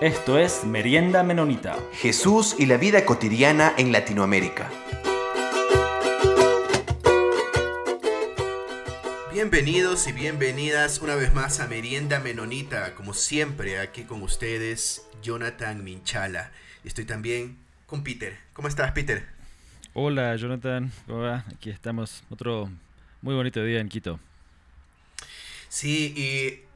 Esto es Merienda Menonita. Jesús y la vida cotidiana en Latinoamérica. Bienvenidos y bienvenidas una vez más a Merienda Menonita. Como siempre, aquí con ustedes, Jonathan Minchala. Estoy también con Peter. ¿Cómo estás, Peter? Hola, Jonathan. ¿Cómo va? Aquí estamos. Otro muy bonito día en Quito. Sí, y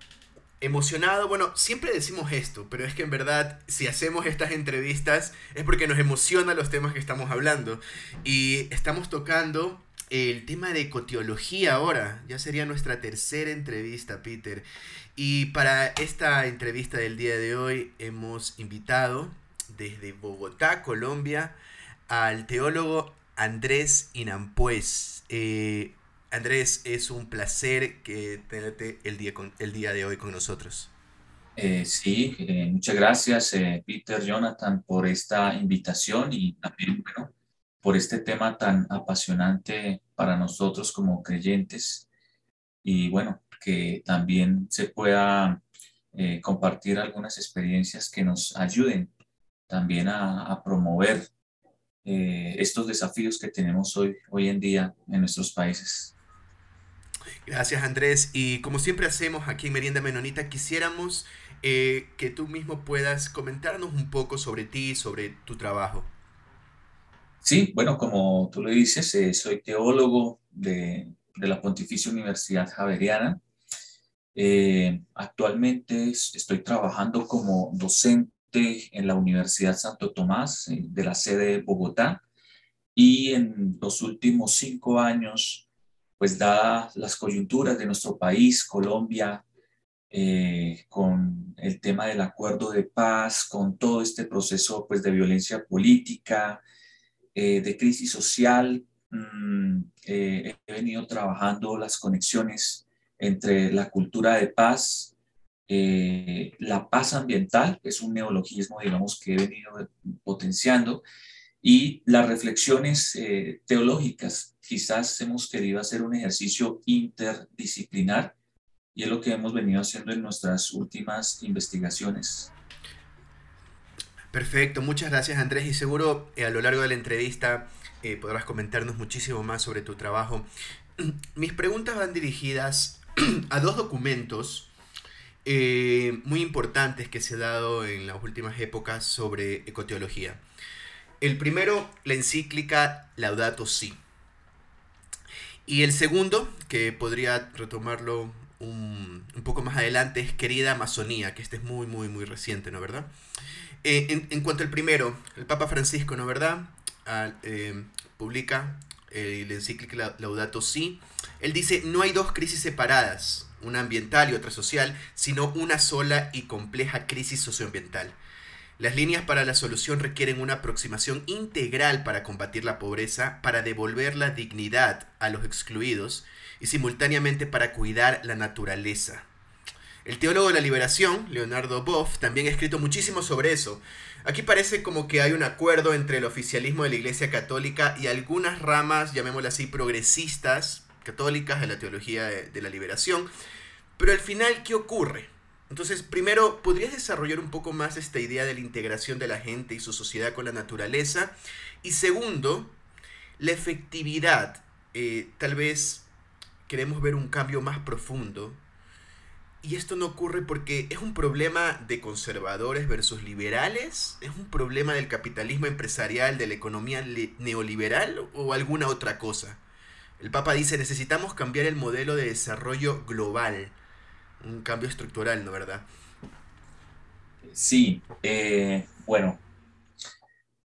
emocionado, bueno, siempre decimos esto, pero es que en verdad si hacemos estas entrevistas es porque nos emociona los temas que estamos hablando. Y estamos tocando el tema de ecoteología ahora, ya sería nuestra tercera entrevista, Peter. Y para esta entrevista del día de hoy hemos invitado desde Bogotá, Colombia, al teólogo Andrés Inampuez. Eh, Andrés, es un placer que tenerte el día, el día de hoy con nosotros. Eh, sí, eh, muchas gracias, eh, Peter, Jonathan, por esta invitación y también, bueno, por este tema tan apasionante para nosotros como creyentes. Y bueno, que también se pueda compartir algunas experiencias que nos ayuden también a, a promover estos desafíos que tenemos hoy, hoy en día en nuestros países. Gracias Andrés. Y como siempre hacemos aquí en Merienda Menonita, quisiéramos eh, que tú mismo puedas comentarnos un poco sobre ti, sobre tu trabajo. Sí, bueno, como tú lo dices, eh, soy teólogo de, la Pontificia Universidad Javeriana. Eh, actualmente estoy trabajando como docente en la Universidad Santo Tomás, de la sede de Bogotá, y en los últimos cinco años pues dadas las coyunturas de nuestro país, Colombia, eh, con el tema del acuerdo de paz, con todo este proceso pues de violencia política, eh, de crisis social, mm, eh, he venido trabajando las conexiones entre la cultura de paz, la paz ambiental, que es un neologismo, digamos, que he venido potenciando, y las reflexiones teológicas quizás hemos querido hacer un ejercicio interdisciplinar y es lo que hemos venido haciendo en nuestras últimas investigaciones. Perfecto, muchas gracias Andrés y seguro eh, a lo largo de la entrevista eh, podrás comentarnos muchísimo más sobre tu trabajo. Mis preguntas van dirigidas a dos documentos eh, muy importantes que se han dado en las últimas épocas sobre ecoteología. El primero, la encíclica Laudato Si. Y el segundo, que podría retomarlo un, poco más adelante, es Querida Amazonía, que este es muy, muy, muy reciente, ¿no verdad? Eh, en, cuanto al primero, el Papa Francisco, ¿no verdad? Eh, publica el encíclica Laudato Si. Él dice, no hay dos crisis separadas, una ambiental y otra social, sino una sola y compleja crisis socioambiental. Las líneas para la solución requieren una aproximación integral para combatir la pobreza, para devolver la dignidad a los excluidos y simultáneamente para cuidar la naturaleza. El teólogo de la liberación, Leonardo Boff, también ha escrito muchísimo sobre eso. Aquí parece como que hay un acuerdo entre el oficialismo de la Iglesia Católica y algunas ramas, llamémoslas así, progresistas, católicas de la teología de, de la liberación. Pero al final, ¿qué ocurre? Entonces, primero, ¿podrías desarrollar un poco más esta idea de la integración de la gente y su sociedad con la naturaleza? Y segundo, la efectividad. Eh, tal vez queremos ver un cambio más profundo. Y esto no ocurre porque es un problema de conservadores versus liberales, es un problema del capitalismo empresarial, de la economía neoliberal o alguna otra cosa. El Papa dice, necesitamos cambiar el modelo de desarrollo global un cambio estructural, ¿no verdad? Sí, eh, bueno,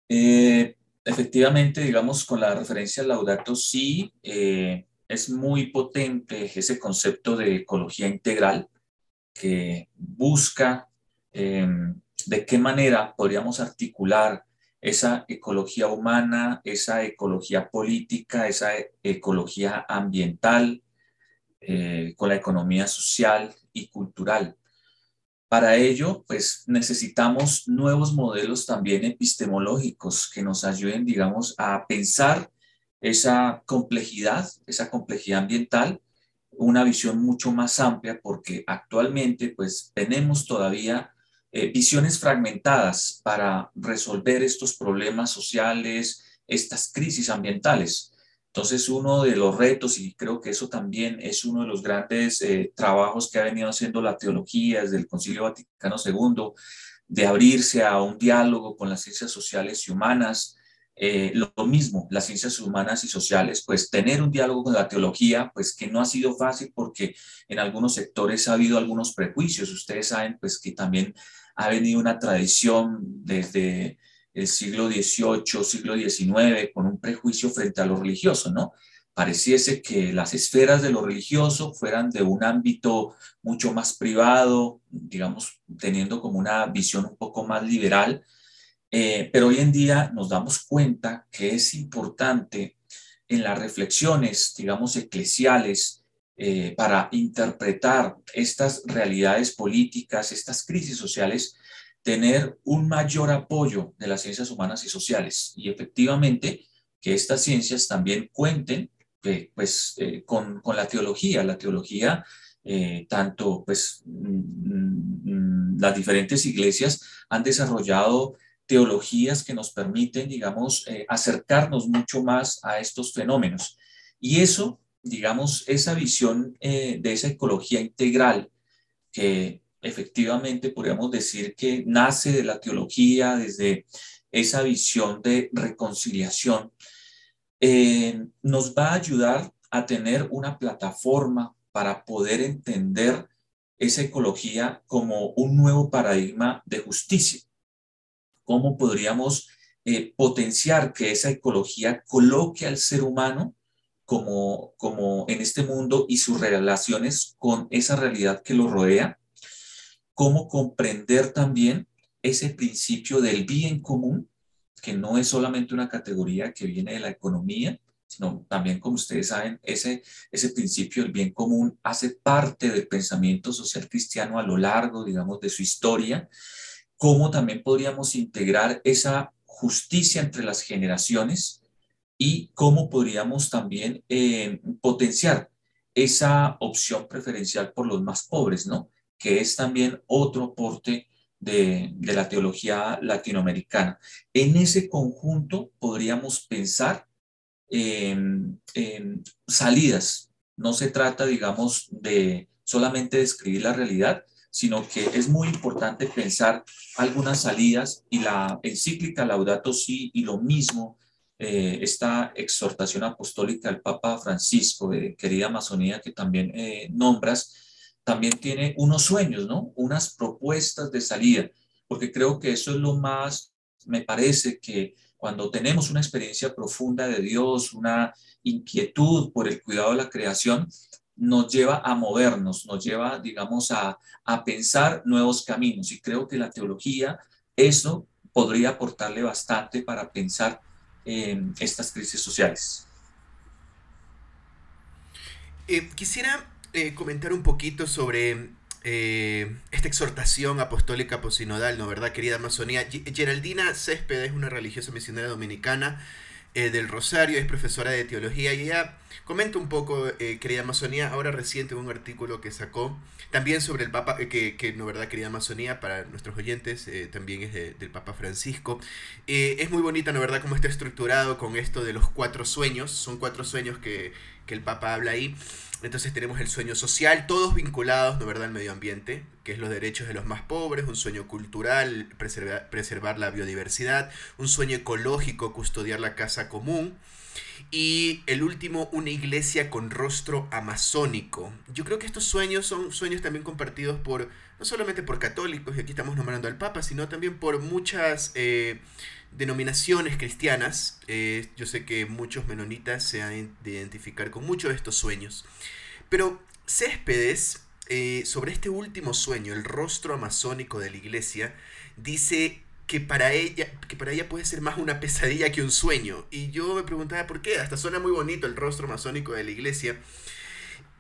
eh, efectivamente, digamos, con la referencia al Laudato sí, eh, es muy potente ese concepto de ecología integral que busca em, de qué manera podríamos articular esa ecología humana, esa ecología política, esa ecología ambiental, con la economía social y cultural. Para ello, pues necesitamos nuevos modelos también epistemológicos que nos ayuden, digamos, a pensar esa complejidad, esa complejidad ambiental, una visión mucho más amplia, porque actualmente, pues tenemos todavía eh, visiones fragmentadas para resolver estos problemas sociales, estas crisis ambientales. Entonces, uno de los retos, y creo que eso también es uno de los grandes eh, trabajos que ha venido haciendo la teología desde el Concilio Vaticano II, de abrirse a un diálogo con las ciencias sociales y humanas, eh, lo, mismo, las ciencias humanas y sociales, pues tener un diálogo con la teología, pues que no ha sido fácil porque en algunos sectores ha habido algunos prejuicios. Ustedes saben, pues que también ha venido una tradición desde el siglo XVIII, siglo XIX, con un prejuicio frente a lo religioso, ¿no? Pareciese que las esferas de lo religioso fueran de un ámbito mucho más privado, digamos, teniendo como una visión un poco más liberal, eh, pero hoy en día nos damos cuenta que es importante en las reflexiones, digamos, eclesiales, eh, para interpretar estas realidades políticas, estas crisis sociales, tener un mayor apoyo de las ciencias humanas y sociales. Y efectivamente, que estas ciencias también cuenten eh, pues, con, con, la teología. La teología, tanto pues, mm, mm, las diferentes iglesias han desarrollado teologías que nos permiten, digamos, eh, acercarnos mucho más a estos fenómenos. Y eso, digamos, esa visión eh, de esa ecología integral que efectivamente podríamos decir que nace de la teología, desde esa visión de reconciliación, eh, nos va a ayudar a tener una plataforma para poder entender esa ecología como un nuevo paradigma de justicia. Cómo podríamos eh, potenciar que esa ecología coloque al ser humano como, como en este mundo y sus relaciones con esa realidad que lo rodea, cómo comprender también ese principio del bien común, que no es solamente una categoría que viene de la economía, sino también, como ustedes saben, ese, ese principio del bien común hace parte del pensamiento social cristiano a lo largo, digamos, de su historia cómo también podríamos integrar esa justicia entre las generaciones y cómo podríamos también eh, potenciar esa opción preferencial por los más pobres, ¿no? Que es también otro aporte de, la teología latinoamericana. En ese conjunto podríamos pensar en, en salidas. No se trata, digamos, de solamente describir la realidad, sino que es muy importante pensar algunas salidas y la encíclica Laudato Si y lo mismo, eh, esta exhortación apostólica del Papa Francisco, de querida Amazonía, que también eh, nombras, también tiene unos sueños, ¿no? Unas propuestas de salida, porque creo que eso es lo más, me parece que cuando tenemos una experiencia profunda de Dios, una inquietud por el cuidado de la creación, nos lleva a movernos, nos lleva, digamos, a, pensar nuevos caminos. Y creo que la teología, eso podría aportarle bastante para pensar en estas crisis sociales. Eh, quisiera eh, comentar un poquito sobre eh, esta exhortación apostólica posinodal, ¿no? ¿Verdad, querida Amazonía? Geraldina Césped es una religiosa misionera dominicana del Rosario, es profesora de teología y ella comenta un poco, eh, querida Amazonía, ahora reciente un artículo que sacó también sobre el Papa, eh, que, que, no verdad, querida Amazonía, para nuestros oyentes, eh, también es del Papa Francisco. es muy bonita, ¿no verdad?, cómo está estructurado con esto de los cuatro sueños, son cuatro sueños que, que el Papa habla ahí. Entonces tenemos el sueño social, todos vinculados, ¿no verdad?, al medio ambiente, que es los derechos de los más pobres, un sueño cultural, preservar, preservar la biodiversidad, un sueño ecológico, custodiar la casa común, y el último, una iglesia con rostro amazónico. Yo creo que estos sueños son sueños también compartidos por, no solamente por católicos, y aquí estamos nombrando al Papa, sino también por muchas eh, denominaciones cristianas. Eh, yo sé que muchos menonitas se han de identificar con muchos de estos sueños. Pero Céspedes, eh, sobre este último sueño, el rostro amazónico de la iglesia, dice que para ella que para ella puede ser más una pesadilla que un sueño. Y yo me preguntaba por qué hasta suena muy bonito el rostro masónico de la iglesia.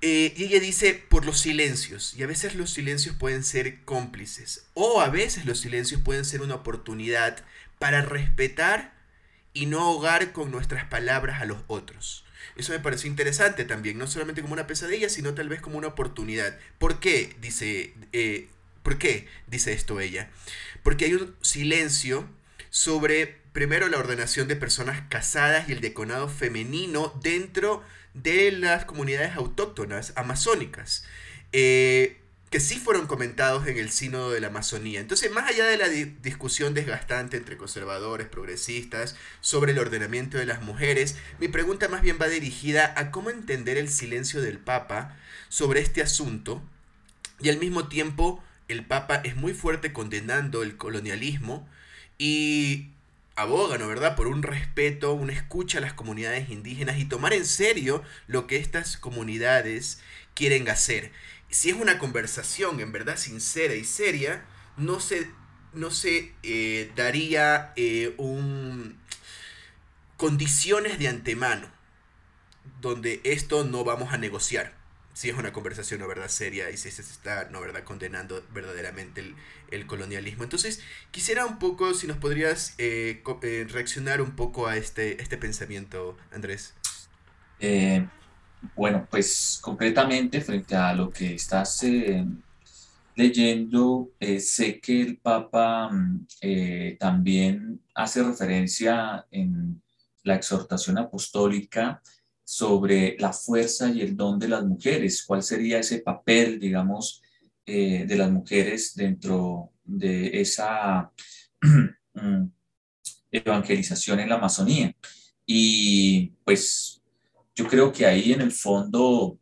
Eh, y ella dice por los silencios. Y a veces los silencios pueden ser cómplices. O a veces los silencios pueden ser una oportunidad para respetar y no ahogar con nuestras palabras a los otros. Eso me pareció interesante también no solamente como una pesadilla sino tal vez como una oportunidad. ¿por qué? dice eh, ¿Por qué dice esto ella? Porque hay un silencio sobre, primero, la ordenación de personas casadas y el deconado femenino dentro de las comunidades autóctonas amazónicas. Eh, que sí fueron comentados en el sínodo de la Amazonía. Entonces, más allá de la discusión desgastante entre conservadores, progresistas, sobre el ordenamiento de las mujeres, mi pregunta más bien va dirigida a cómo entender el silencio del Papa sobre este asunto y al mismo tiempo el Papa es muy fuerte condenando el colonialismo y aboga, ¿no verdad?, por un respeto, una escucha a las comunidades indígenas y tomar en serio lo que estas comunidades quieren hacer si es una conversación en verdad sincera y seria, no se, no se eh, daría eh, un condiciones de antemano donde esto no vamos a negociar. Si es una conversación no verdad seria y si se está no verdad condenando verdaderamente el, colonialismo. Entonces, quisiera un poco, si nos podrías eh, reaccionar un poco a este, este pensamiento, Andrés. Bueno, pues concretamente frente a lo que estás eh, leyendo, eh, sé que el Papa mm, eh, también hace referencia en la exhortación apostólica sobre la fuerza y el don de las mujeres. ¿Cuál sería ese papel, digamos, de las mujeres dentro de esa mm, evangelización en la Amazonía? Y pues yo creo que ahí en el fondo,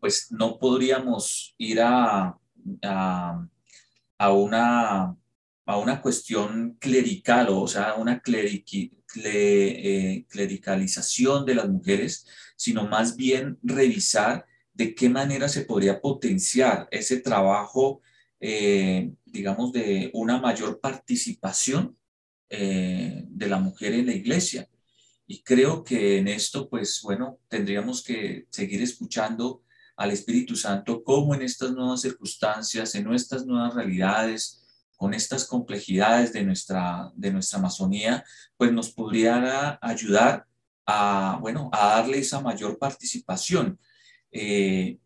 pues no podríamos ir a, a, una, a una cuestión clerical, o sea, una eh, clericalización de las mujeres, sino más bien revisar de qué manera se podría potenciar ese trabajo, eh, digamos, de una mayor participación eh, de la mujer en la iglesia. Y creo que en esto, pues bueno, tendríamos que seguir escuchando al Espíritu Santo cómo en estas nuevas circunstancias, en nuestras nuevas realidades, con estas complejidades de nuestra, de nuestra Amazonía, pues nos podría ayudar a, bueno, a darle esa mayor participación. Eh,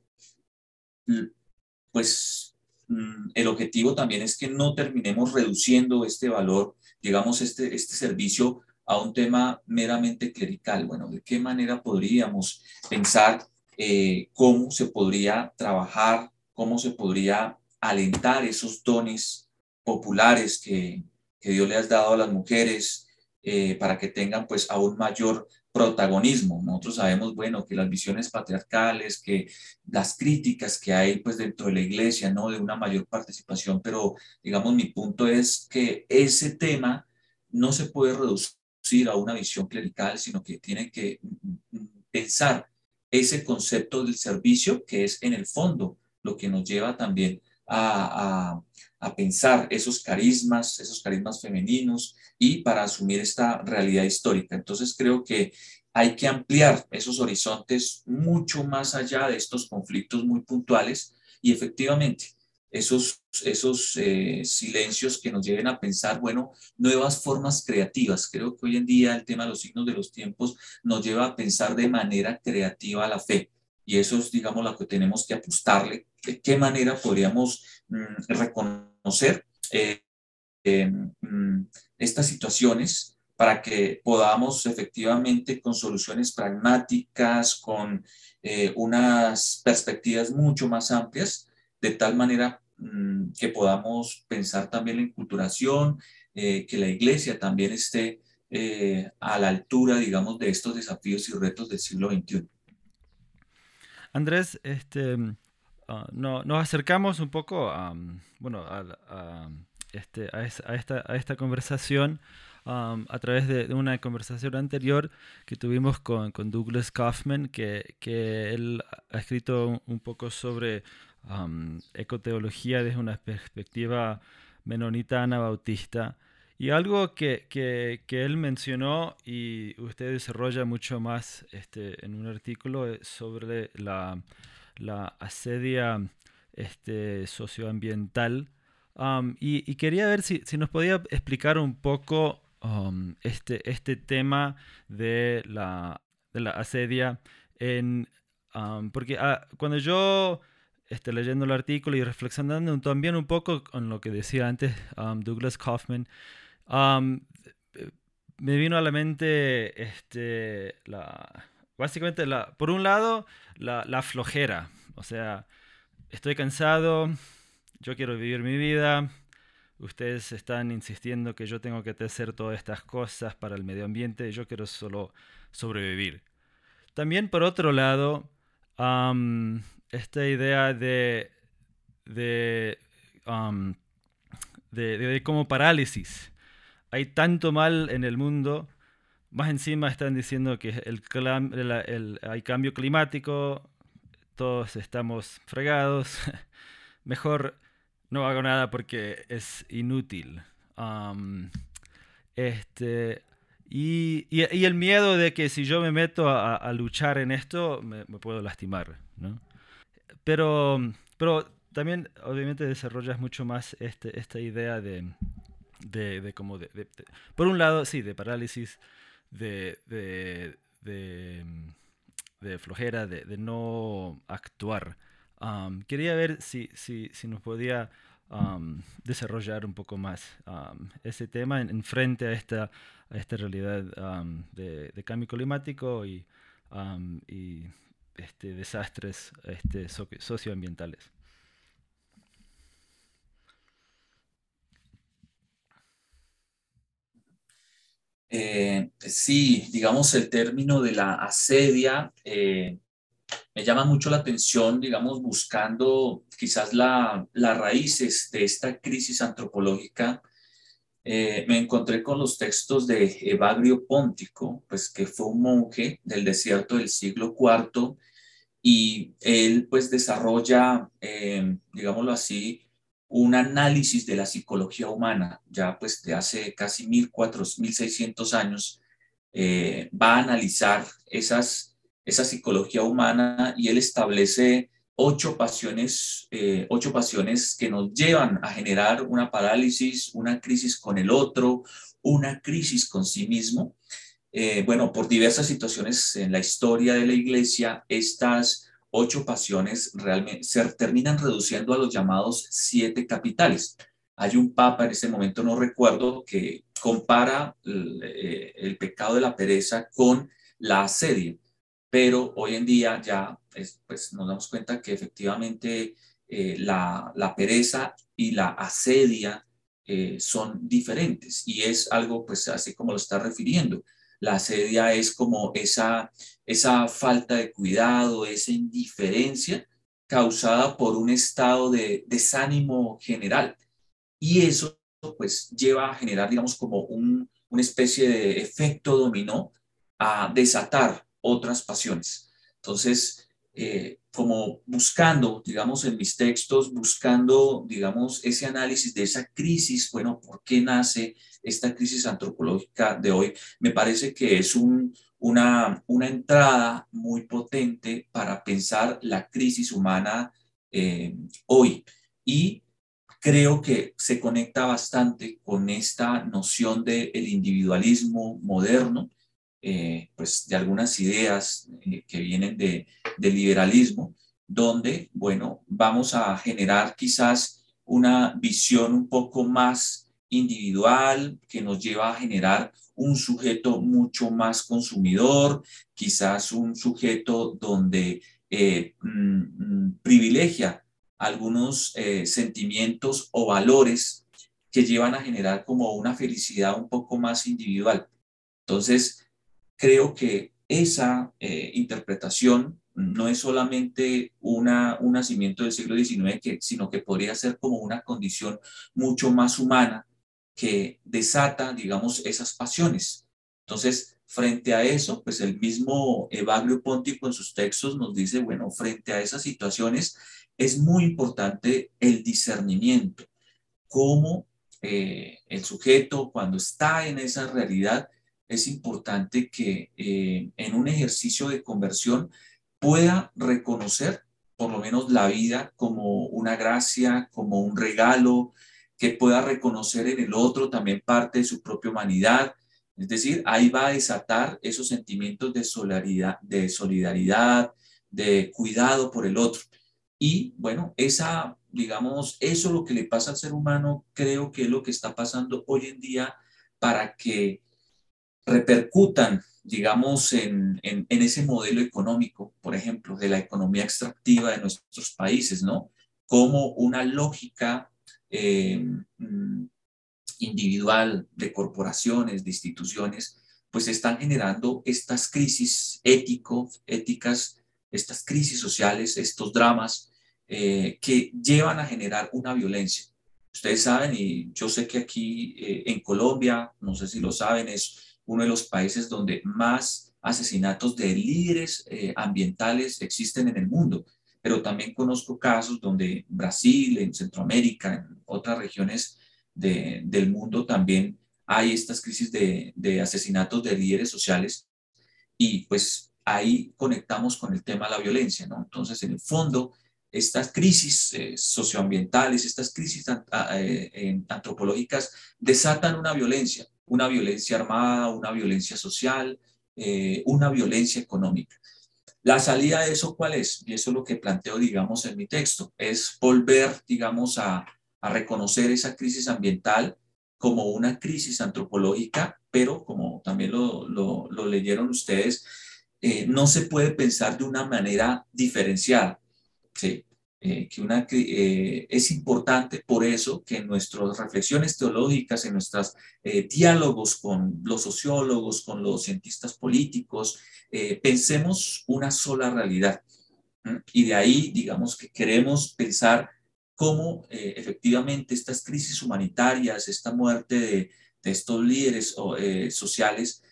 pues mm, el objetivo también es que no terminemos reduciendo este valor, digamos, este, este servicio a un tema meramente clerical. Bueno, ¿de qué manera podríamos pensar eh, cómo se podría trabajar, cómo se podría alentar esos dones populares que, Dios le ha dado a las mujeres eh, para que tengan pues aún mayor protagonismo. Nosotros sabemos, bueno, que las visiones patriarcales, que las críticas que hay pues dentro de la iglesia, ¿no? De una mayor participación, pero digamos mi punto es que ese tema no se puede reducir a una visión clerical, sino que tiene que pensar ese concepto del servicio, que es en el fondo lo que nos lleva también a, pensar esos carismas, esos carismas femeninos y para asumir esta realidad histórica. Entonces creo que hay que ampliar esos horizontes mucho más allá de estos conflictos muy puntuales y efectivamente esos, esos eh, silencios que nos lleven a pensar, bueno, nuevas formas creativas. Creo que hoy en día el tema de los signos de los tiempos nos lleva a pensar de manera creativa a la fe. Y eso es, digamos, lo que tenemos que apostarle. ¿De qué manera podríamos mm, reconocer eh, em, mm, estas situaciones para que podamos efectivamente con soluciones pragmáticas, con eh, unas perspectivas mucho más amplias, de tal manera Mm, que podamos pensar también en culturación, eh, que la iglesia también esté a la altura, digamos, de estos desafíos y retos del siglo XXI. Andrés, este, ah, no, nos acercamos un poco a, bueno, a, este, a, esta, a esta conversación a través de, una conversación anterior que tuvimos con, Douglas Kaufman, que, que, él ha escrito un poco sobre ecoteología desde una perspectiva menonita anabautista. Y algo que, que, que, él mencionó y usted desarrolla mucho más este, en un artículo es sobre la, la asedia este, socioambiental. y, y, quería ver si, si, nos podía explicar un poco este, este tema de la, de la asedia en... porque ah, cuando yo este, leyendo el artículo y reflexionando también un poco con lo que decía antes um, Douglas Kaufman, me vino a la mente este, la, básicamente, la, por un lado, la, la flojera. O sea, estoy cansado, yo quiero vivir mi vida, ustedes están insistiendo que yo tengo que hacer todas estas cosas para el medio ambiente, yo quiero solo sobrevivir. También por otro lado, esta idea de, de, de, como parálisis. Hay tanto mal en el mundo, más encima están diciendo que hay cambio climático, todos estamos fregados, mejor no hago nada porque es inútil. este, y, y, el miedo de que si yo me meto a, luchar en esto, me, puedo lastimar. ¿no? Pero, pero también, obviamente, desarrollas mucho más este, esta idea de, de, como de, Por un lado, sí, de parálisis, de, de, de flojera, de, no actuar. quería ver si, si, nos podía desarrollar un poco más ese tema en, frente a esta, a esta realidad de, cambio climático y, y este, desastres este, socioambientales. Eh, sí, digamos, el término de la asedia eh, me llama mucho la atención, digamos, buscando quizás la, las raíces de esta crisis antropológica. Eh, me encontré con los textos de Evagrio Póntico, pues que fue un monje del desierto del siglo IV y él pues desarrolla, digámoslo así, un análisis de la psicología humana, ya pues de hace casi 1400, 1600 años, eh, va a analizar esas esa psicología humana y él establece ocho pasiones, eh, ocho pasiones que nos llevan a generar una parálisis, una crisis con el otro, una crisis con sí mismo. Eh, bueno, por diversas situaciones en la historia de la iglesia, estas ocho pasiones realmente se terminan reduciendo a los llamados siete capitales. Hay un papa, en ese momento no recuerdo, que compara el, eh, el pecado de la pereza con la asedia pero hoy en día ya pues nos damos cuenta que efectivamente eh, la, la, pereza y la asedia eh, son diferentes y es algo pues así como lo está refiriendo. La asedia es como esa, esa falta de cuidado, esa indiferencia causada por un estado de desánimo general. Y eso pues lleva a generar, digamos, como un, una especie de efecto dominó a desatar otras pasiones. Entonces, eh, como buscando, digamos, en mis textos, buscando, digamos, ese análisis de esa crisis, bueno, ¿por qué nace esta crisis antropológica de hoy? Me parece que es un, una, una entrada muy potente para pensar la crisis humana eh, hoy. Y creo que se conecta bastante con esta noción del el individualismo moderno, eh, pues de algunas ideas eh, que vienen de, del liberalismo, donde, bueno, vamos a generar quizás una visión un poco más individual que nos lleva a generar un sujeto mucho más consumidor, quizás un sujeto donde eh, mm, mm, privilegia algunos sentimientos o valores que llevan a generar como una felicidad un poco más individual. Entonces, creo que esa eh, interpretación no es solamente una, un nacimiento del siglo XIX, sino que podría ser como una condición mucho más humana que desata, digamos, esas pasiones. Entonces, frente a eso, pues el mismo Evagrio Póntico en sus textos nos dice, bueno, frente a esas situaciones es muy importante el discernimiento, cómo eh, el sujeto cuando está en esa realidad es importante que eh, en un ejercicio de conversión pueda reconocer por lo menos la vida como una gracia, como un regalo, que pueda reconocer en el otro también parte de su propia humanidad. Es decir, ahí va a desatar esos sentimientos de solidaridad, de, cuidado por el otro. Y bueno, esa, digamos, eso lo que le pasa al ser humano, creo que es lo que está pasando hoy en día para que repercutan, digamos, en, en, ese modelo económico, por ejemplo, de la economía extractiva de nuestros países, ¿no? Como una lógica eh, mm, individual de corporaciones, de instituciones, pues están generando estas crisis ético, éticas, estas crisis sociales, estos dramas eh, que llevan a generar una violencia. Ustedes saben, y yo sé que aquí eh, en Colombia, no sé si lo saben, es uno de los países donde más asesinatos de líderes ambientales existen en el mundo, pero también conozco casos donde Brasil, en Centroamérica, en otras regiones del mundo también hay estas crisis de, de asesinatos de líderes sociales y pues ahí conectamos con el tema de la violencia, ¿no? Entonces, en el fondo, estas crisis eh, socioambientales, estas crisis eh, antropológicas desatan una violencia, una violencia armada, una violencia social, eh, una violencia económica. La salida de eso, ¿cuál es? Y eso es lo que planteo, digamos, en mi texto, es volver, digamos, a, reconocer esa crisis ambiental como una crisis antropológica, pero como también lo, leyeron ustedes, no se puede pensar de una manera diferenciada. ¿sí? Eh, que una, eh, es importante por eso que en nuestras reflexiones teológicas, en nuestros eh, diálogos con los sociólogos, con los cientistas políticos, pensemos una sola realidad. Y de ahí, digamos que queremos pensar cómo efectivamente estas crisis humanitarias, esta muerte de, estos líderes sociales,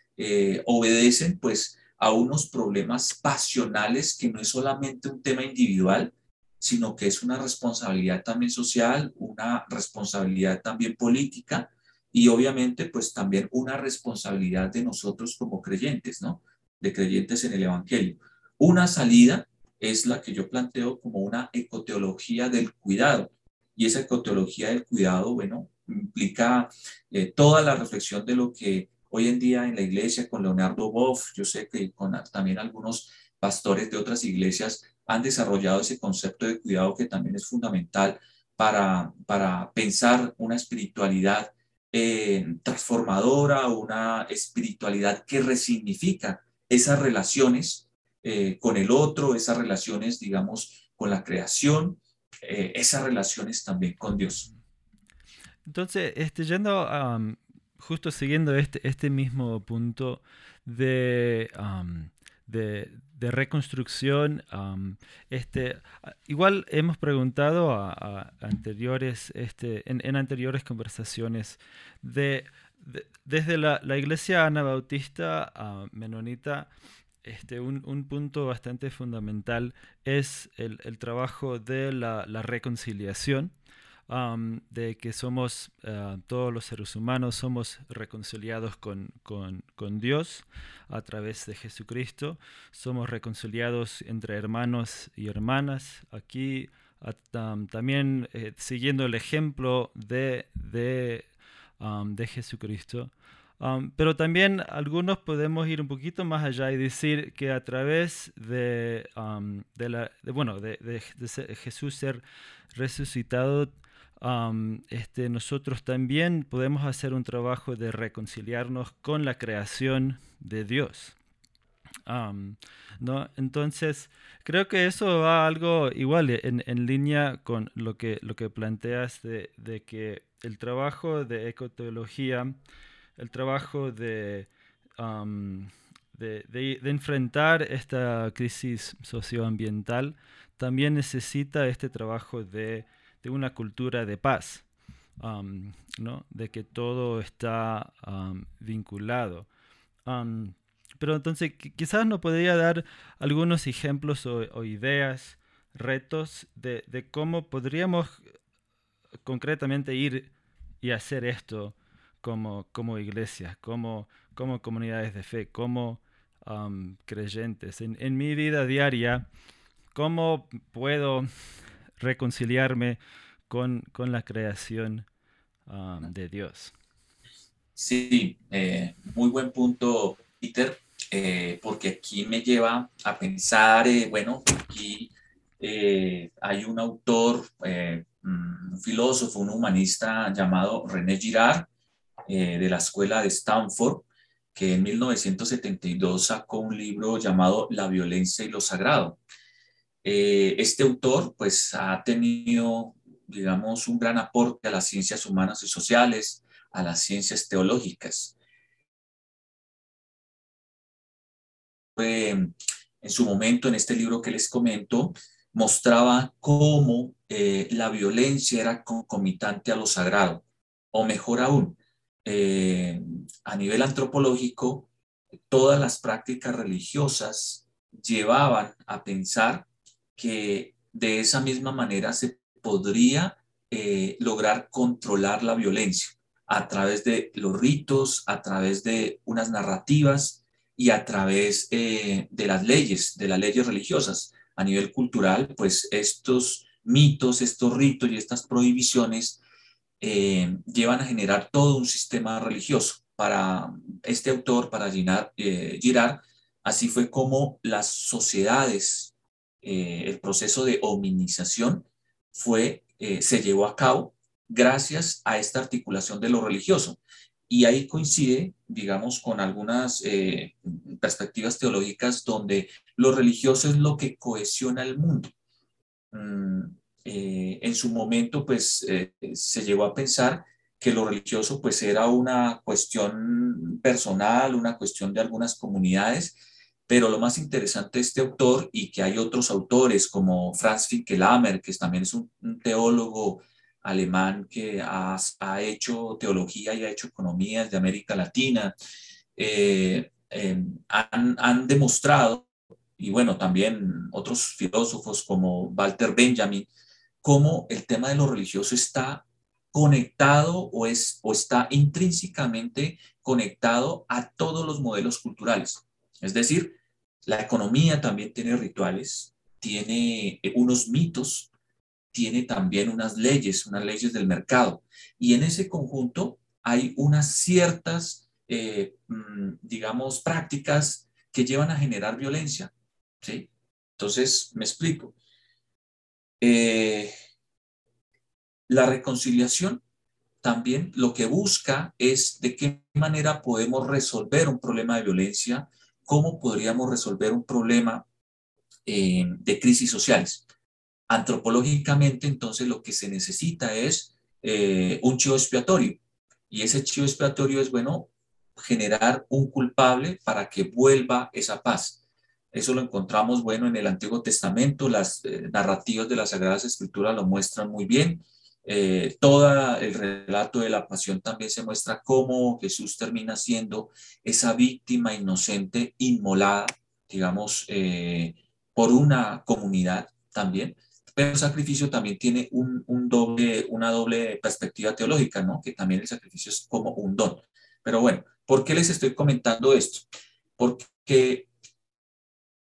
obedecen pues a unos problemas pasionales que no es solamente un tema individual, sino que es una responsabilidad también social, una responsabilidad también política y obviamente pues también una responsabilidad de nosotros como creyentes, ¿no? De creyentes en el Evangelio. Una salida es la que yo planteo como una ecoteología del cuidado. Y esa ecoteología del cuidado, bueno, implica eh, toda la reflexión de lo que hoy en día en la iglesia con Leonardo Boff, yo sé que con también algunos pastores de otras iglesias han desarrollado ese concepto de cuidado que también es fundamental para, para pensar una espiritualidad eh, transformadora, una espiritualidad que resignifica esas relaciones eh, con el otro, esas relaciones, digamos, con la creación, eh, esas relaciones también con Dios. Entonces, este, yendo justo siguiendo este, este mismo punto de, de, de reconstrucción. este, igual hemos preguntado a, anteriores, este, en, anteriores conversaciones de, desde la, iglesia anabautista menonita. Este, un, un, punto bastante fundamental es el, trabajo de la, reconciliación de que somos, eh, todos los seres humanos somos reconciliados con, Dios a través de Jesucristo, somos reconciliados entre hermanos y hermanas. Aquí también eh, siguiendo el ejemplo de, de, de Jesucristo. pero también algunos podemos ir un poquito más allá y decir que a través de, de la, bueno, de, de, Jesús ser resucitado, este, nosotros también podemos hacer un trabajo de reconciliarnos con la creación de Dios. ¿no? Entonces, creo que eso va algo igual en, en línea con lo que, lo que planteas de, de, que el trabajo de ecoteología, el trabajo de, de, de, enfrentar esta crisis socioambiental, también necesita este trabajo de de una cultura de paz, ¿no? de que todo está vinculado. Pero entonces quizás nos podría dar algunos ejemplos o, ideas, retos de, cómo podríamos concretamente ir y hacer esto como, como iglesias, como, como comunidades de fe, como creyentes. En, mi vida diaria, ¿cómo puedo reconciliarme con, con la creación um, de Dios. Sí, eh, muy buen punto, Peter, eh, porque aquí me lleva a pensar, eh, bueno, aquí hay un autor, un filósofo, un humanista llamado René Girard, de la escuela de Stanford, que en 1972 sacó un libro llamado La violencia y lo sagrado. este autor pues ha tenido, digamos, un gran aporte a las ciencias humanas y sociales, a las ciencias teológicas. en su momento, en este libro que les comento, mostraba cómo eh, la violencia era concomitante a lo sagrado, o mejor aún, eh, a nivel antropológico, todas las prácticas religiosas llevaban a pensar que de esa misma manera se podría eh, lograr controlar la violencia a través de los ritos, a través de unas narrativas y a través de las leyes, de las leyes religiosas. A nivel cultural, pues estos mitos, estos ritos y estas prohibiciones eh, llevan a generar todo un sistema religioso. Para este autor, para eh, Girard, así fue como las sociedades, el proceso de hominización fue, se llevó a cabo gracias a esta articulación de lo religioso. Y ahí coincide, digamos, con algunas eh, perspectivas teológicas donde lo religioso es lo que cohesiona el mundo. Mm, eh, en su momento, pues, eh, se llegó a pensar que lo religioso, pues, era una cuestión personal, una cuestión de algunas comunidades, pero lo más interesante de este autor y que hay otros autores como Franz Finkelhammer, que también es un, un teólogo alemán que ha, hecho teología y ha hecho economías de América Latina, eh, em, han, demostrado, y bueno, también otros filósofos como Walter Benjamin, cómo el tema de lo religioso está conectado o, es, o está intrínsecamente conectado a todos los modelos culturales. Es decir, la economía también tiene rituales, tiene eh, unos mitos tiene también unas leyes, unas leyes del mercado. Y en ese conjunto hay unas ciertas, eh, mm, digamos, prácticas que llevan a generar violencia. Entonces, me explico. Eh, la reconciliación también lo que busca es de qué manera podemos resolver un problema de violencia, cómo podríamos resolver un problema eh, de crisis sociales. Antropológicamente, entonces, lo que se necesita es eh, un chivo expiatorio. Y ese chivo expiatorio es, bueno, generar un culpable para que vuelva esa paz. Eso lo encontramos, bueno, en el Antiguo Testamento, las eh, narrativas de las Sagradas Escrituras lo muestran muy bien. Eh, todo el relato de la pasión también se muestra cómo Jesús termina siendo esa víctima inocente, inmolada, digamos, por una comunidad también. Pero el sacrificio también tiene un, doble, una doble perspectiva teológica, ¿no? Que también el sacrificio es como un don. Pero bueno, ¿por qué les estoy comentando esto? Porque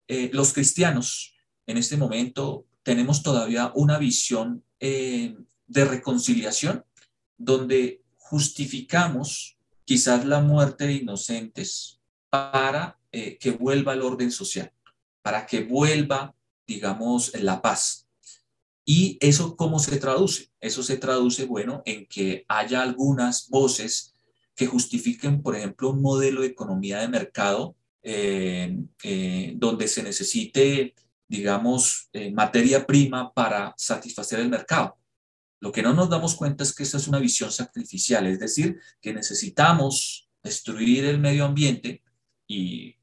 eh, los cristianos en este momento tenemos todavía una visión eh, de reconciliación donde justificamos quizás la muerte de inocentes para eh, que vuelva el orden social, para que vuelva, digamos, la paz. ¿Y eso cómo se traduce? Eso se traduce, bueno, en que haya algunas voces que justifiquen, por ejemplo, un modelo de economía de mercado eh, eh, donde se necesite, digamos, eh, materia prima para satisfacer el mercado. Lo que no nos damos cuenta es que esa es una visión sacrificial, es decir, que necesitamos destruir el medio ambiente y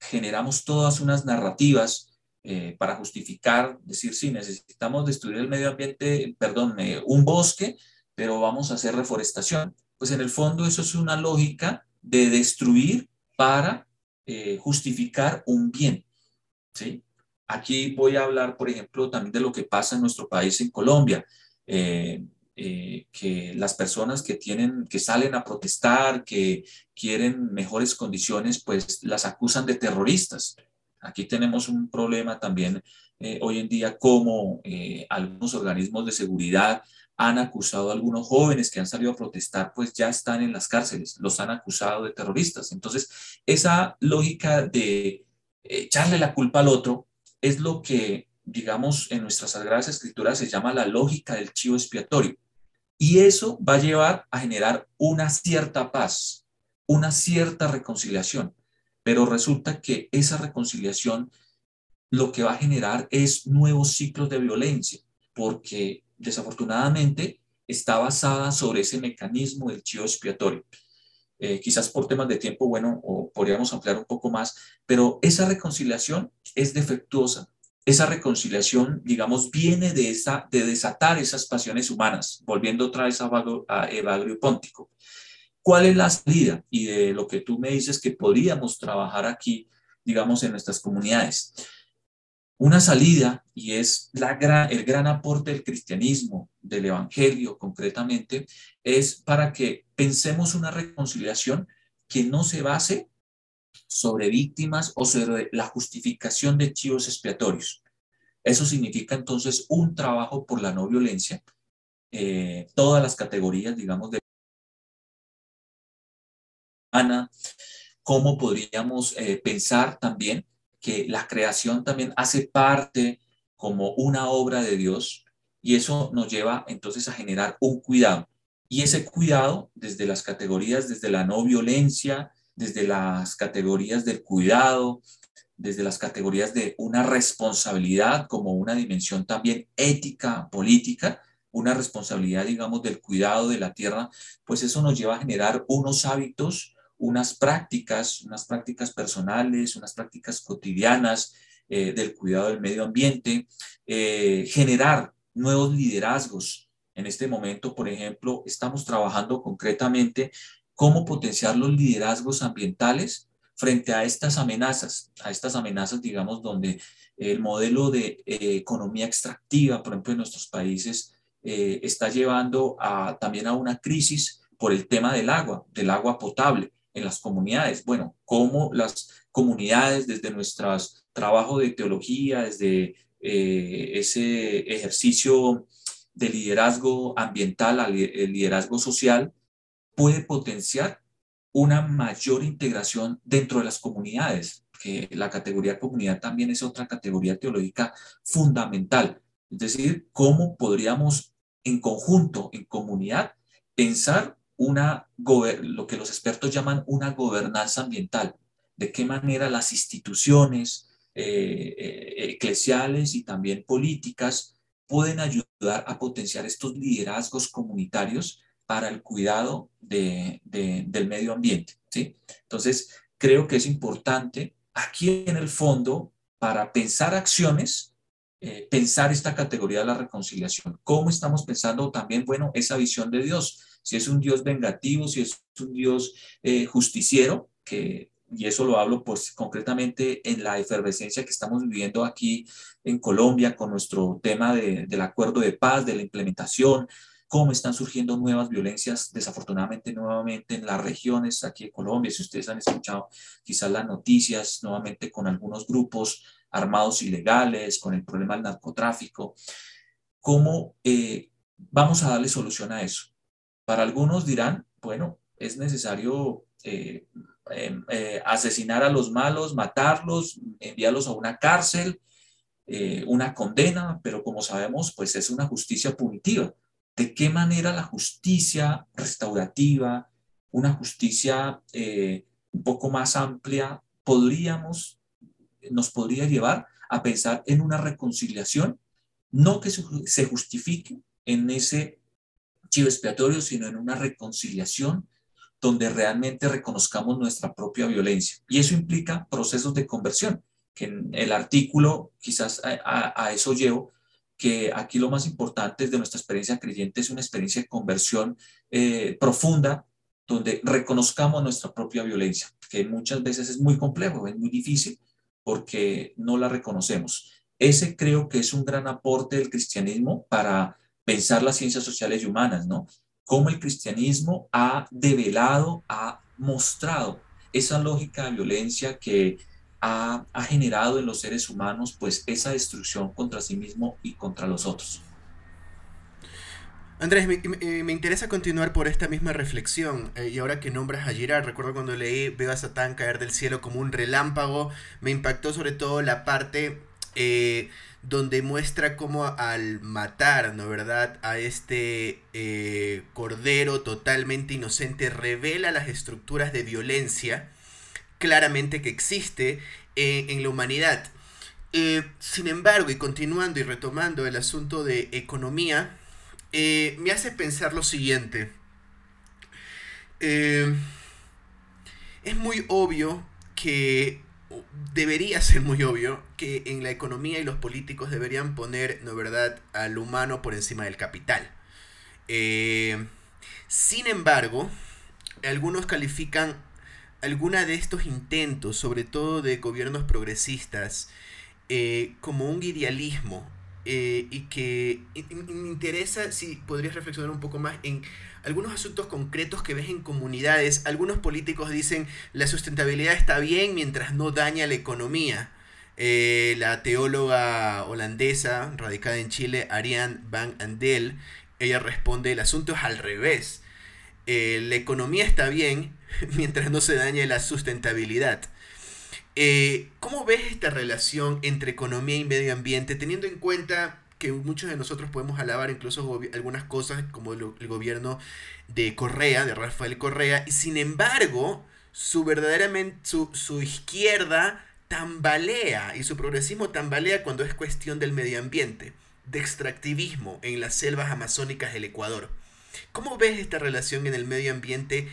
generamos todas unas narrativas eh, para justificar, decir, sí, necesitamos destruir el medio ambiente, perdón, eh, un bosque, pero vamos a hacer reforestación. Pues en el fondo eso es una lógica de destruir para eh, justificar un bien. ¿sí? Aquí voy a hablar, por ejemplo, también de lo que pasa en nuestro país, en Colombia. que las personas que tienen, que salen a protestar, que quieren mejores condiciones, pues las acusan de terroristas. Aquí tenemos un problema también eh, hoy en día como eh, algunos organismos de seguridad han acusado a algunos jóvenes que han salido a protestar, pues ya están en las cárceles, los han acusado de terroristas. Entonces, esa lógica de echarle la culpa al otro es lo que digamos, en nuestras sagradas escrituras se llama la lógica del chivo expiatorio. Y eso va a llevar a generar una cierta paz, una cierta reconciliación. Pero resulta que esa reconciliación lo que va a generar es nuevos ciclos de violencia, porque desafortunadamente está basada sobre ese mecanismo del chivo expiatorio. Eh, quizás por temas de tiempo, bueno, podríamos ampliar un poco más, pero esa reconciliación es defectuosa. Esa reconciliación, digamos, viene de, esa, de desatar esas pasiones humanas, volviendo otra vez a, a Evagrio Póntico. ¿Cuál es la salida? Y de lo que tú me dices que podríamos trabajar aquí, digamos, en nuestras comunidades una salida, y es el gran aporte del cristianismo, del evangelio concretamente, es para que pensemos una reconciliación que no se base sobre víctimas o sobre la justificación de chivos expiatorios. Eso significa entonces un trabajo por la no violencia, eh, todas las categorías, digamos, de Ana, cómo podríamos eh, pensar también que la creación también hace parte como una obra de Dios y eso nos lleva entonces a generar un cuidado. Y ese cuidado desde las categorías, desde la no violencia, desde las categorías del cuidado, desde las categorías de una responsabilidad como una dimensión también ética, política, una responsabilidad, digamos, del cuidado de la tierra, pues eso nos lleva a generar unos hábitos unas prácticas, unas prácticas personales, unas prácticas cotidianas eh, del cuidado del medio ambiente, eh, generar nuevos liderazgos. En este momento, por ejemplo, estamos trabajando concretamente cómo potenciar los liderazgos ambientales frente a estas amenazas, a estas amenazas, digamos, donde el modelo de eh, economía extractiva, por ejemplo, en nuestros países, está llevando a, también a una crisis por el tema del agua, del agua potable en las comunidades. Bueno, cómo las comunidades desde nuestro trabajo de teología, desde eh, ese ejercicio de liderazgo ambiental, el liderazgo social, puede potenciar una mayor integración dentro de las comunidades, que la categoría comunidad también es otra categoría teológica fundamental. Es decir, cómo podríamos en conjunto, en comunidad, pensar una, lo que los expertos llaman una gobernanza ambiental, de qué manera las instituciones eh, eh, eclesiales y también políticas pueden ayudar a potenciar estos liderazgos comunitarios para el cuidado de, del medio ambiente. ¿sí? Entonces, creo que es importante aquí en el fondo para pensar acciones, eh, pensar esta categoría de la reconciliación. ¿Cómo estamos pensando también, bueno, esa visión de Dios? Si es un Dios vengativo, si es un Dios eh, justiciero, que, y eso lo hablo pues concretamente en la efervescencia que estamos viviendo aquí en Colombia con nuestro tema del acuerdo de paz, de la implementación, cómo están surgiendo nuevas violencias, desafortunadamente nuevamente en las regiones aquí de Colombia, si ustedes han escuchado quizás las noticias, nuevamente con algunos grupos armados ilegales, con el problema del narcotráfico, cómo eh, vamos a darle solución a eso. Para algunos dirán, bueno, es necesario eh, em, eh, asesinar a los malos, matarlos, enviarlos a una cárcel, eh, una condena, pero como sabemos, pues es una justicia punitiva. ¿De qué manera la justicia restaurativa, una justicia un poco más amplia, podríamos, nos podría llevar a pensar en una reconciliación, no que se justifique en ese chivo expiatorio, sino en una reconciliación donde realmente reconozcamos nuestra propia violencia. Y eso implica procesos de conversión, que en el artículo quizás a, eso llevo, que aquí lo más importante de nuestra experiencia creyente es una experiencia de conversión eh, profunda, donde reconozcamos nuestra propia violencia, que muchas veces es muy complejo, es muy difícil, porque no la reconocemos. Ese creo que es un gran aporte del cristianismo para pensar las ciencias sociales y humanas, ¿no? Cómo el cristianismo ha develado, ha mostrado esa lógica de violencia que ha, generado en los seres humanos, pues esa destrucción contra sí mismo y contra los otros. Andrés, me, interesa continuar por esta misma reflexión. Eh, y ahora que nombras a Girard, recuerdo cuando leí Veo a Satán caer del cielo como un relámpago, me impactó sobre todo la parte eh, donde muestra cómo al matar, ¿no verdad?, a este eh, cordero totalmente inocente, revela las estructuras de violencia claramente que existe eh, en la humanidad. sin embargo, y continuando y retomando el asunto de economía, me hace pensar lo siguiente. es muy obvio que debería ser muy obvio que en la economía y los políticos deberían poner, ¿no verdad?, al humano por encima del capital. Eh, sin embargo, algunos califican alguna de estos intentos, sobre todo de gobiernos progresistas, eh, como un idealismo eh, y que me interesa si podrías reflexionar un poco más en algunos asuntos concretos que ves en comunidades. Algunos políticos dicen la sustentabilidad está bien mientras no daña la economía. Eh, la teóloga holandesa radicada en Chile, Ariane Van Andel, ella responde, el asunto es al revés. Eh, la economía está bien mientras no se dañe la sustentabilidad. Eh, ¿Cómo ves esta relación entre economía y medio ambiente, teniendo en cuenta que muchos de nosotros podemos alabar incluso algunas cosas como el, gobierno de Correa, de Rafael Correa, y sin embargo, su verdaderamente, su, su izquierda tambalea y su progresismo tambalea cuando es cuestión del medio ambiente, de extractivismo en las selvas amazónicas del Ecuador. ¿Cómo ves esta relación en el medio ambiente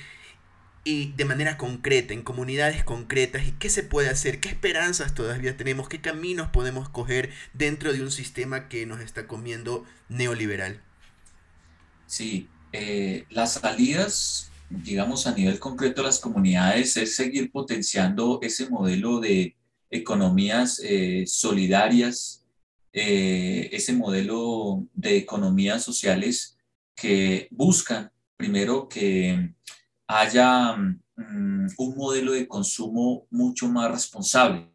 y de manera concreta, en comunidades concretas, y qué se puede hacer, qué esperanzas todavía tenemos, qué caminos podemos coger dentro de un sistema que nos está comiendo neoliberal. Sí, eh, las salidas, digamos, a nivel concreto de las comunidades es seguir potenciando ese modelo de economías eh, solidarias, eh, ese modelo de economías sociales que buscan, primero, que haya mm, un modelo de consumo mucho más responsable.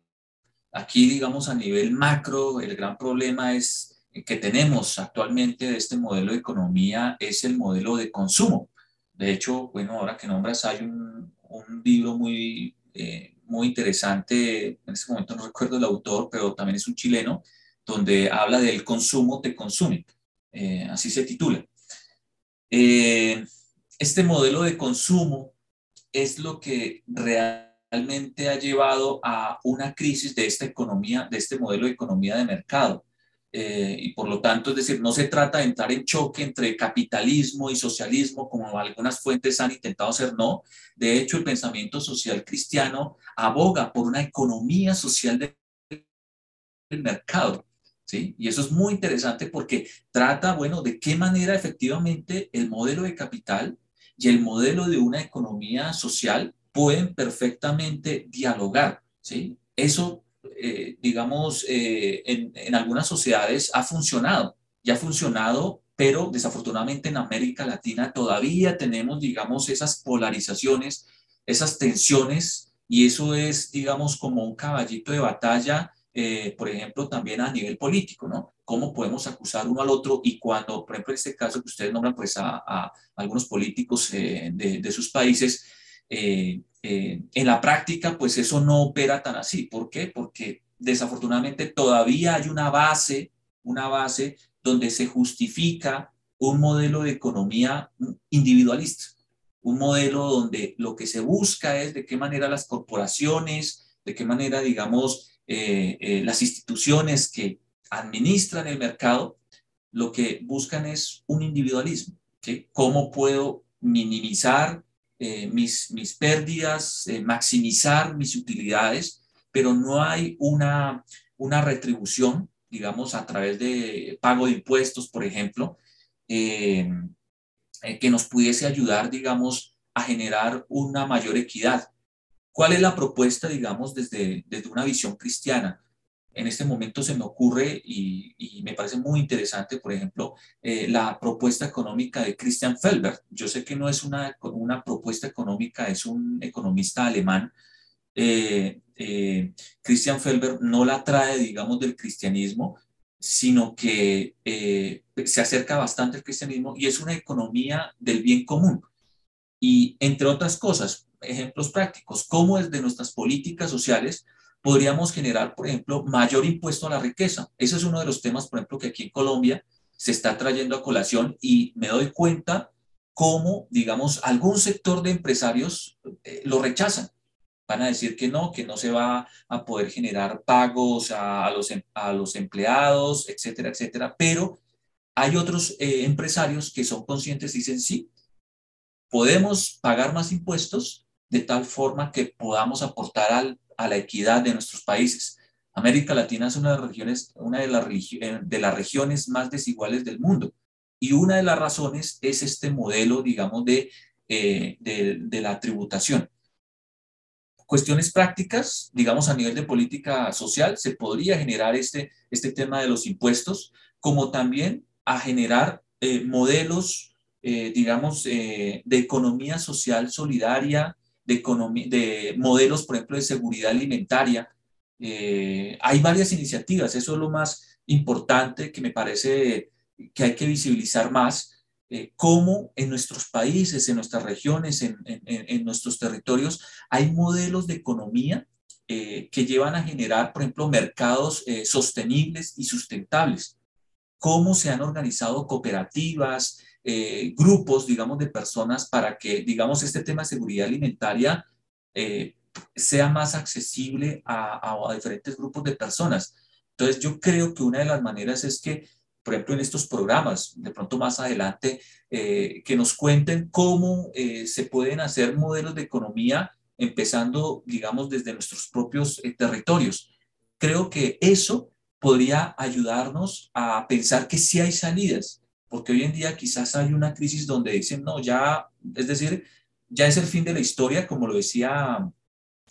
Aquí, digamos, a nivel macro, el gran problema es que tenemos actualmente de este modelo de economía es el modelo de consumo. De hecho, bueno, ahora que nombras, hay un, un libro muy, eh, muy interesante, en este momento no recuerdo el autor, pero también es un chileno, donde habla del consumo te consume, eh, así se titula. Eh, este modelo de consumo es lo que realmente ha llevado a una crisis de esta economía, de este modelo de economía de mercado. Eh, y por lo tanto, es decir, no se trata de entrar en choque entre capitalismo y socialismo, como algunas fuentes han intentado hacer, no. De hecho, el pensamiento social cristiano aboga por una economía social del mercado. ¿Sí? Y eso es muy interesante porque trata, bueno, de qué manera efectivamente el modelo de capital y el modelo de una economía social pueden perfectamente dialogar. ¿sí? Eso, eh, digamos, eh, en, en, algunas sociedades ha funcionado, ya ha funcionado, pero desafortunadamente en América Latina todavía tenemos, digamos, esas polarizaciones, esas tensiones, y eso es, digamos, como un caballito de batalla eh, por ejemplo, también a nivel político, ¿no? ¿Cómo podemos acusar uno al otro? Y cuando, por ejemplo, en este caso que ustedes nombran, pues a, a algunos políticos eh, de, de, sus países, eh, en la práctica, pues eso no opera tan así. ¿Por qué? Porque desafortunadamente todavía hay una base, una base donde se justifica un modelo de economía individualista, un modelo donde lo que se busca es de qué manera las corporaciones, de qué manera, digamos, eh, eh, las instituciones que administran el mercado lo que buscan es un individualismo. ¿sí? ¿Cómo puedo minimizar eh, mis, mis pérdidas, maximizar mis utilidades, pero no hay una, una retribución, digamos, a través de pago de impuestos, por ejemplo, que nos pudiese ayudar, digamos, a generar una mayor equidad. ¿Cuál es la propuesta, digamos, desde, desde una visión cristiana? En este momento se me ocurre y, me parece muy interesante, por ejemplo, eh, la propuesta económica de Christian Felber. Yo sé que no es una, una propuesta económica, es un economista alemán. Eh, eh, Christian Felber no la trae, digamos, del cristianismo, sino que se acerca bastante al cristianismo y es una economía del bien común. Y entre otras cosas, ejemplos prácticos, cómo desde nuestras políticas sociales podríamos generar, por ejemplo, mayor impuesto a la riqueza. Ese es uno de los temas, por ejemplo, que aquí en Colombia se está trayendo a colación y me doy cuenta cómo, digamos, algún sector de empresarios eh, lo rechazan. Van a decir que no, que no se va a poder generar pagos a, los, em, a los empleados, etcétera, etcétera. Pero hay otros eh, empresarios que son conscientes y dicen, sí, podemos pagar más impuestos de tal forma que podamos aportar a la equidad de nuestros países. América Latina es una de las regiones, una de las, eh, de las regiones más desiguales del mundo. Y una de las razones es este modelo, digamos, de, eh, de, de, la tributación. Cuestiones prácticas, digamos, a nivel de política social, se podría generar este, este tema de los impuestos, como también a generar eh, modelos, digamos, de economía social solidaria, de, de modelos, por ejemplo, de seguridad alimentaria. hay varias iniciativas, eso es lo más importante que me parece que hay que visibilizar más eh, cómo en nuestros países, en nuestras regiones, en, en, nuestros territorios, hay modelos de economía eh, que llevan a generar, por ejemplo, mercados eh, sostenibles y sustentables. Cómo se han organizado cooperativas, grupos, digamos, de personas para que, digamos, este tema de seguridad alimentaria sea más accesible a, a diferentes grupos de personas. Entonces, yo creo que una de las maneras es que por ejemplo, en estos programas, de pronto más adelante, eh, que nos cuenten cómo eh, se pueden hacer modelos de economía empezando, digamos, desde nuestros propios eh, territorios. Creo que eso podría ayudarnos a pensar que sí hay salidas, porque hoy en día quizás hay una crisis donde dicen, no, ya, es decir, ya es el fin de la historia, como lo decía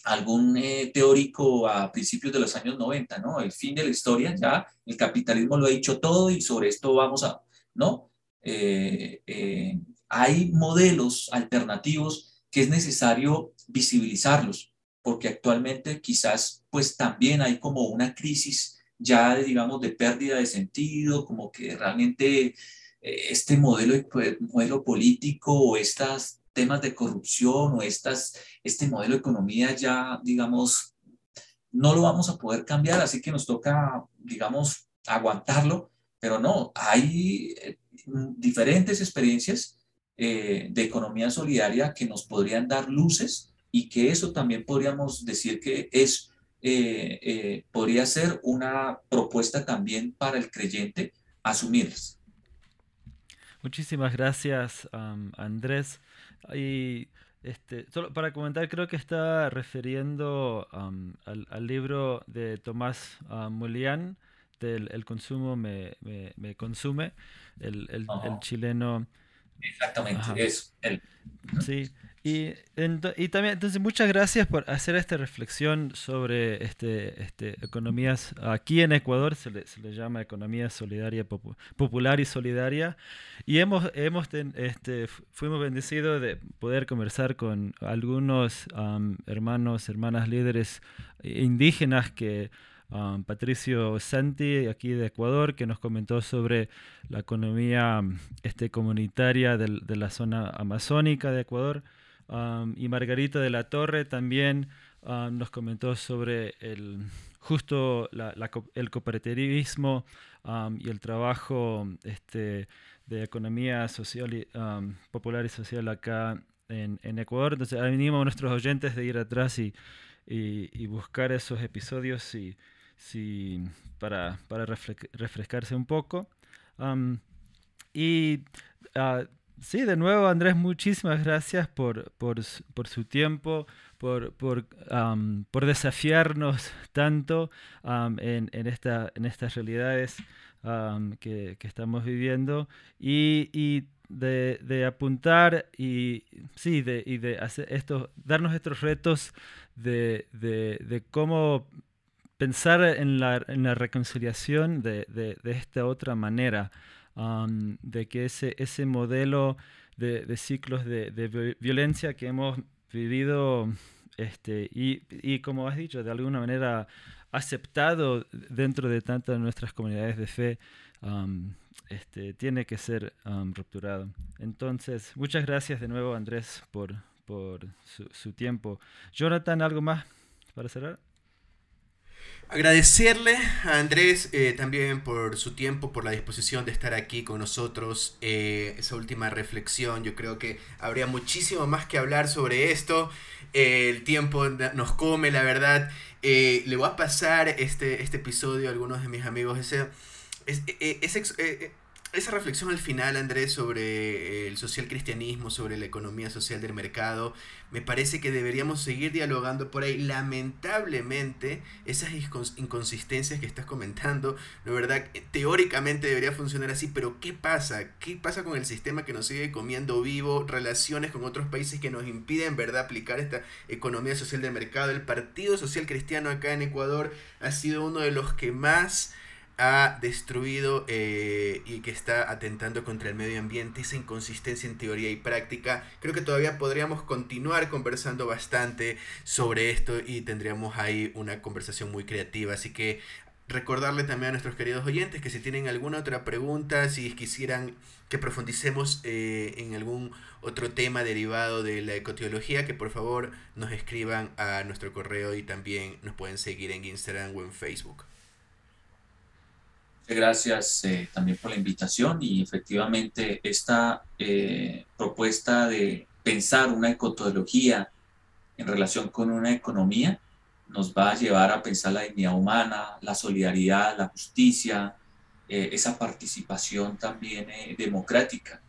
algún eh, teórico a principios de los años 90, ¿no? El fin de la historia, ya el capitalismo lo ha dicho todo y sobre esto vamos a, ¿no? Eh, eh, hay modelos alternativos que es necesario visibilizarlos, porque actualmente quizás pues también hay como una crisis ya, de, digamos, de pérdida de sentido, como que realmente este modelo, modelo político o estas temas de corrupción o estas, este modelo de economía ya, digamos, no lo vamos a poder cambiar, así que nos toca, digamos, aguantarlo, pero no, hay eh, diferentes experiencias eh, de economía solidaria que nos podrían dar luces y que eso también podríamos decir que es, eh, podría ser una propuesta también para el creyente asumirlas. Muchísimas gracias, Andrés. Y este, solo para comentar, creo que está refiriendo al, libro de Tomás uh, del El consumo me, me, consume, el, el, el, chileno. Exactamente, es él. Sí, y, y, también, entonces, muchas gracias por hacer esta reflexión sobre este, este, economías. Aquí en Ecuador se le, se le llama economía solidaria, popular y solidaria. Y hemos, hemos este, fuimos bendecidos de poder conversar con algunos hermanos, hermanas líderes indígenas que. Patricio Santi, aquí de Ecuador, que nos comentó sobre la economía este, comunitaria de la zona amazónica de Ecuador y Margarita de la Torre también nos comentó sobre el, justo el cooperativismo y el trabajo este, de economía social y, popular y social acá en, en, Ecuador. Entonces animo a nuestros oyentes de ir atrás y, y, buscar esos episodios y, si, para, para refrescarse un poco. y uh, Sí, de nuevo, Andrés, muchísimas gracias por, por, por su tiempo, por, por, por desafiarnos tanto en, en, esta, en estas realidades que, que, estamos viviendo y, y de, de, apuntar y, sí, de, y de hacer esto, darnos estos retos de, de, de cómo pensar en la, reconciliación de, esta otra manera de que ese, modelo de, ciclos de, violencia que hemos vivido este, y, como has dicho, de alguna manera aceptado dentro de tantas de nuestras comunidades de fe, este, tiene que ser rupturado. Entonces, muchas gracias de nuevo, Andrés, por, por su, su, tiempo. Jonathan, ¿algo más para cerrar? Agradecerle a Andrés eh, también por su tiempo, por la disposición de estar aquí con nosotros. Eh, esa última reflexión, yo creo que habría muchísimo más que hablar sobre esto. Eh, el tiempo nos come, la verdad. le voy a pasar este, este episodio a algunos de mis amigos. Ese, ese, esa reflexión al final, Andrés, sobre el social cristianismo, sobre la economía social del mercado, me parece que deberíamos seguir dialogando por ahí. Lamentablemente, esas inconsistencias que estás comentando, la verdad, teóricamente debería funcionar así, pero ¿qué pasa? ¿Qué pasa con el sistema que nos sigue comiendo vivo? Relaciones con otros países que nos impiden, ¿verdad?, aplicar esta economía social del mercado. El Partido Social Cristiano acá en Ecuador ha sido uno de los que más ha destruido eh, y que está atentando contra el medio ambiente, esa inconsistencia en teoría y práctica. Creo que todavía podríamos continuar conversando bastante sobre esto y tendríamos ahí una conversación muy creativa. Así que recordarle también a nuestros queridos oyentes que si tienen alguna otra pregunta, si quisieran que profundicemos eh, en algún otro tema derivado de la ecoteología, que por favor nos escriban a nuestro correo y también nos pueden seguir en Instagram o en Facebook. Gracias eh, también por la invitación y efectivamente esta eh, propuesta de pensar una ecotología en relación con una economía nos va a llevar a pensar la dignidad humana, la solidaridad, la justicia, eh, esa participación también democrática.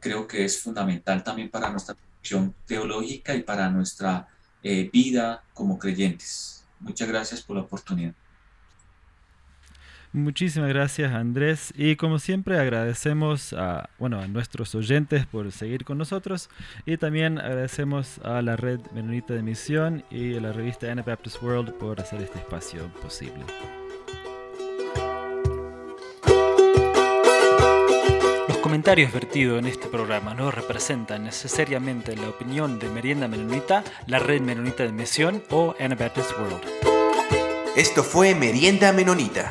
Creo que es fundamental también para nuestra acción teológica y para nuestra vida como creyentes. Muchas gracias por la oportunidad. Muchísimas gracias Andrés y como siempre agradecemos a, bueno, a nuestros oyentes por seguir con nosotros y también agradecemos a la red Menonita de Misión y a la revista Anabaptist World por hacer este espacio posible. Los comentarios vertidos en este programa no representan necesariamente la opinión de Merienda Menonita, la red Menonita de Misión o Anabaptist World. Esto fue Merienda Menonita.